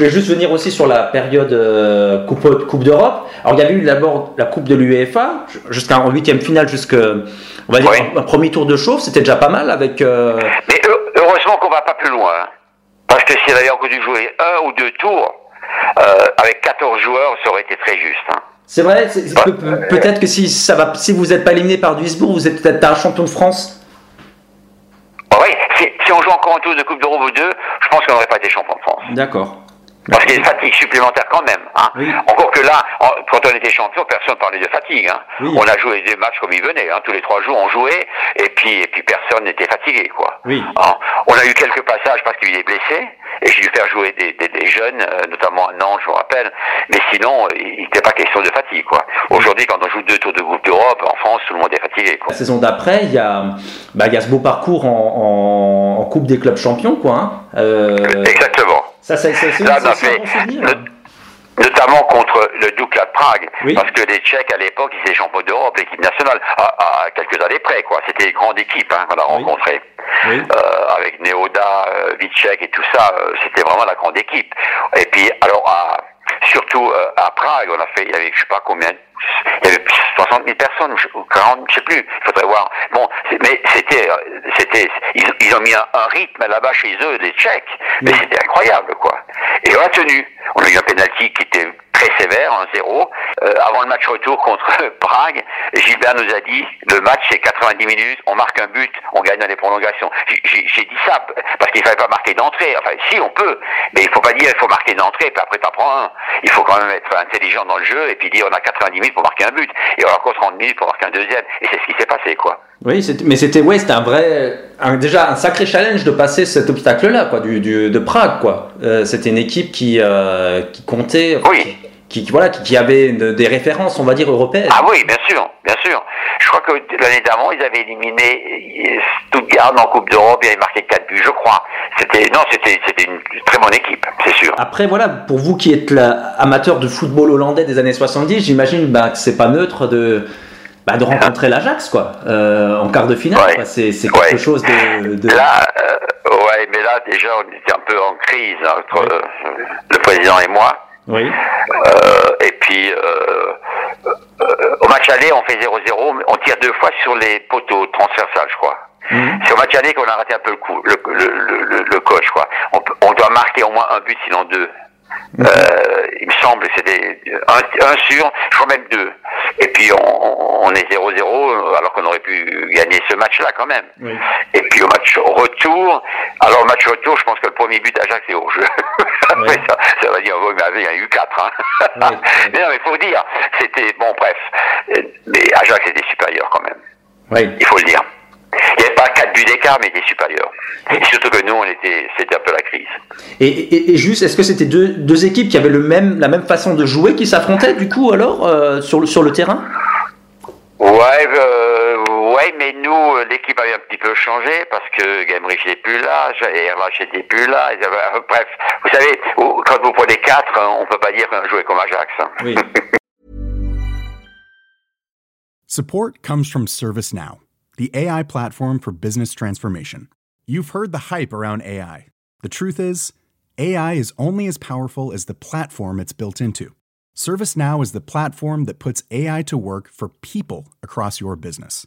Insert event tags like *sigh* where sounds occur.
voulais juste venir aussi sur la période euh, Coupe, coupe d'Europe. Alors il y avait eu d'abord la Coupe de l'UEFA, jusqu'en huitième finale, jusqu'à on va dire Oui. un, un premier tour de chauffe, c'était déjà pas mal avec. euh, Mais heu- heureusement qu'on va pas plus loin. hein. Parce que s'il avait encore dû jouer un ou deux tours, euh, avec 14 joueurs, ça aurait été très juste. hein. C'est vrai, peut-être que si ça va, si vous n'êtes pas éliminé par Duisbourg, vous êtes peut-être un champion de France. Ah oui, si, si on joue encore un tour de Coupe d'Europe ou deux, je pense qu'on n'aurait pas été champion de France. D'accord. Parce qu'il y a une fatigue supplémentaire quand même. Hein. Oui. Encore que là, en- quand on était champion, personne parlait de fatigue. Hein. Oui. On a joué des matchs comme ils venaient. Hein. Tous les trois jours, on jouait et puis, et puis personne n'était fatigué. quoi. Oui. Hein. On a eu quelques passages parce qu'il est blessé et j'ai dû faire jouer des, des- des jeunes, euh, notamment à Nantes, je me rappelle. Mais sinon, il n'était pas question de fatigue. quoi. Aujourd'hui, quand on joue deux tours de groupe d'Europe, en France, tout le monde est fatigué. Quoi. La saison d'après, il y a, bah, il y a ce beau parcours en, en- en Coupe des clubs champions, quoi. Euh, Exactement. Ça, c'est notamment contre le Dukla de Prague, Oui. parce que les Tchèques à l'époque ils étaient champions d'Europe, l'équipe nationale, à, à quelques années près quoi. C'était une grande équipe hein, qu'on a Oui. rencontrée. Oui. Euh, avec Neoda, euh, Vicek et tout ça, euh, c'était vraiment la grande équipe. Et puis alors à, surtout euh, à Prague, on a fait, il y avait je sais pas combien, il y avait 60 000 personnes, ou 40, je sais plus, il faudrait voir. Bon, mais c'était, euh, c'était, ils, ils ont mis un, un rythme là-bas chez eux, les Tchèques, mais Oui. c'était incroyable quoi. Et on a tenu. On a eu un penalty qui était très sévère, 1-0. Euh, avant le match retour contre *laughs* Prague, Gilbert nous a dit, le match c'est 90 minutes, on marque un but, on gagne dans les prolongations. J'ai- dit ça parce qu'il fallait pas marquer d'entrée. Enfin, si on peut, mais il faut pas dire il faut marquer d'entrée, puis après t'en prends un. Il faut quand même être intelligent dans le jeu et puis dire on a 90 minutes pour marquer un but et on a encore 30 minutes pour marquer un deuxième. Et c'est ce qui s'est passé quoi. Oui, mais c'était ouais, c'était un vrai, un- déjà un sacré challenge de passer cet obstacle-là, quoi, du, du- de Prague, quoi. Euh, c'était une équipe qui, euh, qui comptait, Oui. qui, qui- voilà, qui, qui avait une- des références, on va dire européennes. Ah oui, bien sûr, bien sûr. Je crois que l'année d'avant, ils avaient éliminé Stuttgart en Coupe d'Europe, ils avaient marqué 4 buts, je crois. C'était non, c'était c'était une très bonne équipe, c'est sûr. Après, voilà, pour vous qui êtes amateur de football hollandais des années 70, j'imagine bah, que c'est pas neutre de, bah, de rencontrer l'Ajax, quoi, euh, en quart de finale. Ouais. quoi. C'est c'est quelque Ouais. chose de. de- Là, euh, ouais, mais là déjà, on était un peu en crise entre le président et moi. Oui. Euh, et puis, euh, euh, au match aller, on fait 0-0, mais on tire deux fois sur les poteaux transversales, je crois. Mhm. C'est au match aller qu'on a raté un peu le coup, le, le, le, le- coach, quoi. On, doit marquer au moins un but, sinon deux. Mhm. Euh, il me semble que c'était un, un sur, je crois même deux. Et puis on, on est 0-0 alors qu'on aurait pu gagner ce match-là quand même. Oui. Et puis au match retour, alors match retour, je pense que le premier but d'Ajax est hors jeu. *laughs* Après, ça, ça va dire, oui, mais il y en a eu quatre. Hein. *laughs* Mais non, mais faut dire, c'était bon, bref. Mais Ajax était supérieur quand même. Oui. Il faut le dire. Il n'y avait pas quatre buts d'écart, mais il était supérieur. Et surtout que nous, on était, c'était un peu la crise. Et, et- et juste, est-ce que c'était deux, deux équipes qui avaient le même, la même façon de jouer qui s'affrontaient, du coup, alors, euh, sur, le, sur le terrain? Ouais, euh, ouais, mais nous, euh, l'équipe avait un petit peu changé parce que Gamrich n'était plus là, Erlach n'était plus là. ils avaient- euh, Bref, vous savez, quand vous prenez quatre, hein, on peut pas dire qu'on jouait comme Ajax. hein. Oui. *laughs* Support comes from ServiceNow, the AI platform for business transformation. You've heard the hype around AI. The truth is, AI is only as powerful as the platform it's built into. ServiceNow is the platform that puts AI to work for people across your business,